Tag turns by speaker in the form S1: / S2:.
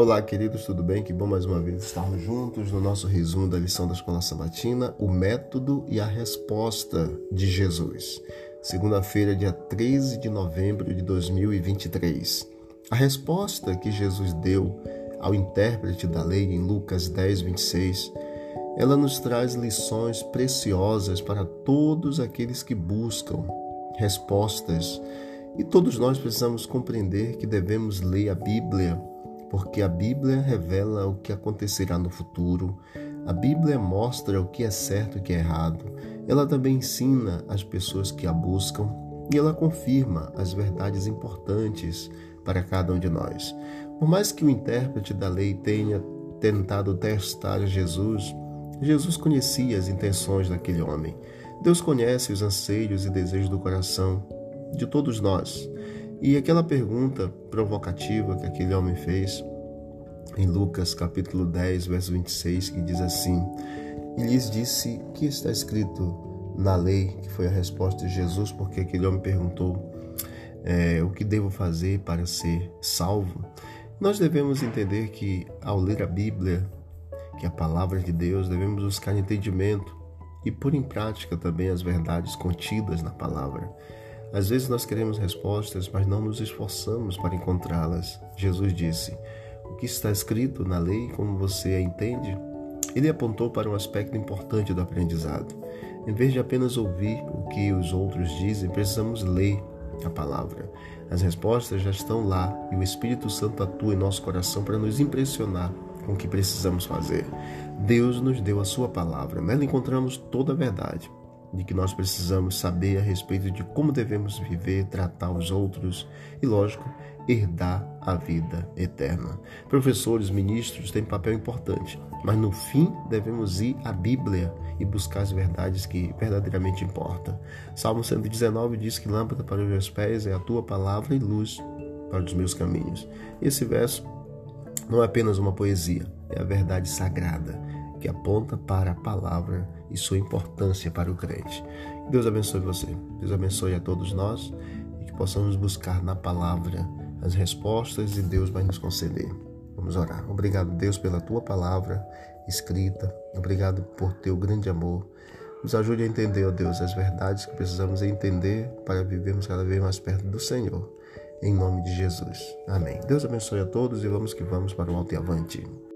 S1: Olá, queridos, tudo bem? Que bom mais uma vez estarmos juntos no nosso resumo da lição da Escola Sabatina, o método e a resposta de Jesus. Segunda-feira, dia 13 de novembro de 2023. A resposta que Jesus deu ao intérprete da lei em Lucas 10, 26, ela nos traz lições preciosas para todos aqueles que buscam respostas. E todos nós precisamos compreender que devemos ler a Bíblia porque a Bíblia revela o que acontecerá no futuro, a Bíblia mostra o que é certo e o que é errado, ela também ensina as pessoas que a buscam e ela confirma as verdades importantes para cada um de nós. Por mais que o intérprete da lei tenha tentado testar Jesus, Jesus conhecia as intenções daquele homem. Deus conhece os anseios e desejos do coração de todos nós. E aquela pergunta provocativa que aquele homem fez em Lucas capítulo 10, verso 26, que diz assim: E lhes disse que está escrito na lei, que foi a resposta de Jesus, porque aquele homem perguntou é, o que devo fazer para ser salvo. Nós devemos entender que ao ler a Bíblia, que é a palavra de Deus, devemos buscar entendimento e pôr em prática também as verdades contidas na palavra. Às vezes nós queremos respostas, mas não nos esforçamos para encontrá-las. Jesus disse: O que está escrito na lei, como você a entende? Ele apontou para um aspecto importante do aprendizado. Em vez de apenas ouvir o que os outros dizem, precisamos ler a palavra. As respostas já estão lá e o Espírito Santo atua em nosso coração para nos impressionar com o que precisamos fazer. Deus nos deu a sua palavra, nela encontramos toda a verdade de que nós precisamos saber a respeito de como devemos viver, tratar os outros e, lógico, herdar a vida eterna. Professores, ministros têm papel importante, mas no fim devemos ir à Bíblia e buscar as verdades que verdadeiramente importam. Salmo 119 diz que lâmpada para os meus pés é a tua palavra e luz para os meus caminhos. Esse verso não é apenas uma poesia, é a verdade sagrada que aponta para a palavra e sua importância para o crente. Que Deus abençoe você, Deus abençoe a todos nós e que possamos buscar na palavra as respostas e Deus vai nos conceder. Vamos orar. Obrigado, Deus, pela tua palavra escrita. Obrigado por teu grande amor. Nos ajude a entender, ó Deus, as verdades que precisamos entender para vivermos cada vez mais perto do Senhor. Em nome de Jesus. Amém. Deus abençoe a todos e vamos que vamos para o alto e avante.